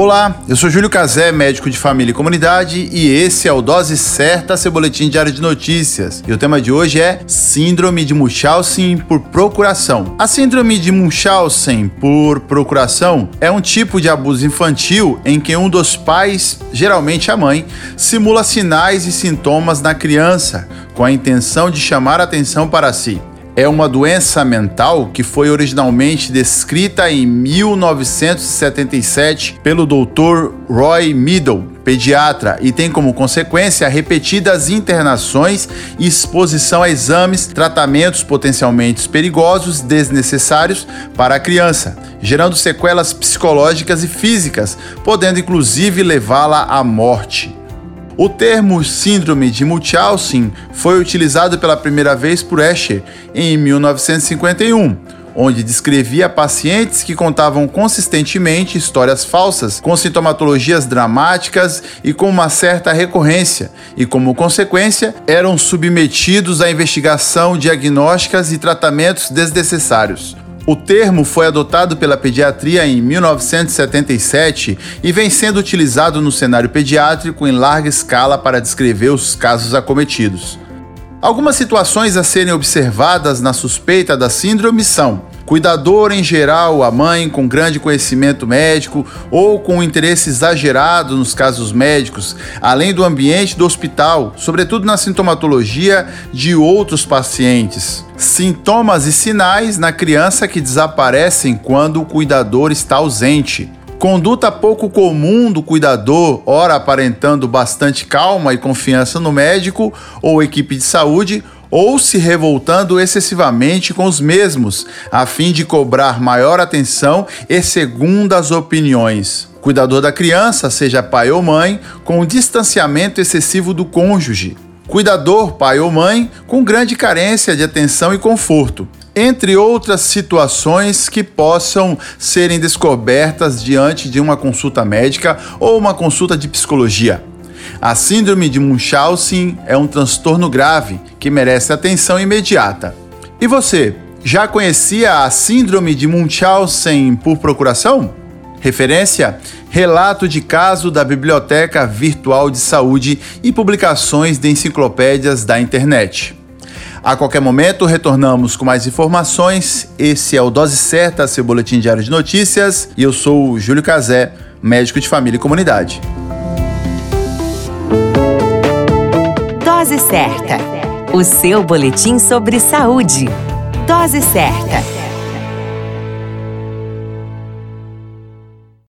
Olá, eu sou Júlio Cazé, médico de família e comunidade, e esse é o Dose Certa, seu boletim diário de notícias. E o tema de hoje é Síndrome de Munchausen por procuração. A síndrome de Munchausen por procuração é um tipo de abuso infantil em que um dos pais, geralmente a mãe, simula sinais e sintomas na criança, com a intenção de chamar atenção para si é uma doença mental que foi originalmente descrita em 1977 pelo Dr. Roy Middle, pediatra, e tem como consequência repetidas internações e exposição a exames, tratamentos potencialmente perigosos, desnecessários para a criança, gerando sequelas psicológicas e físicas, podendo inclusive levá-la à morte. O termo síndrome de Munchausen foi utilizado pela primeira vez por Escher em 1951 onde descrevia pacientes que contavam consistentemente histórias falsas, com sintomatologias dramáticas e com uma certa recorrência, e como consequência, eram submetidos a investigação diagnósticas e tratamentos desnecessários. O termo foi adotado pela pediatria em 1977 e vem sendo utilizado no cenário pediátrico em larga escala para descrever os casos acometidos. Algumas situações a serem observadas na suspeita da síndrome são Cuidador em geral, a mãe com grande conhecimento médico ou com interesse exagerado nos casos médicos, além do ambiente do hospital, sobretudo na sintomatologia de outros pacientes. Sintomas e sinais na criança que desaparecem quando o cuidador está ausente. Conduta pouco comum do cuidador, ora aparentando bastante calma e confiança no médico ou equipe de saúde, ou se revoltando excessivamente com os mesmos, a fim de cobrar maior atenção e segundas opiniões. Cuidador da criança, seja pai ou mãe, com distanciamento excessivo do cônjuge. Cuidador, pai ou mãe, com grande carência de atenção e conforto entre outras situações que possam serem descobertas diante de uma consulta médica ou uma consulta de psicologia. A síndrome de Munchausen é um transtorno grave que merece atenção imediata. E você, já conhecia a síndrome de Munchausen por procuração? Referência: relato de caso da Biblioteca Virtual de Saúde e publicações de enciclopédias da internet. A qualquer momento retornamos com mais informações. Esse é o Dose Certa, seu boletim diário de notícias, e eu sou o Júlio Cazé, médico de família e comunidade. Dose Certa, o seu boletim sobre saúde. Dose Certa.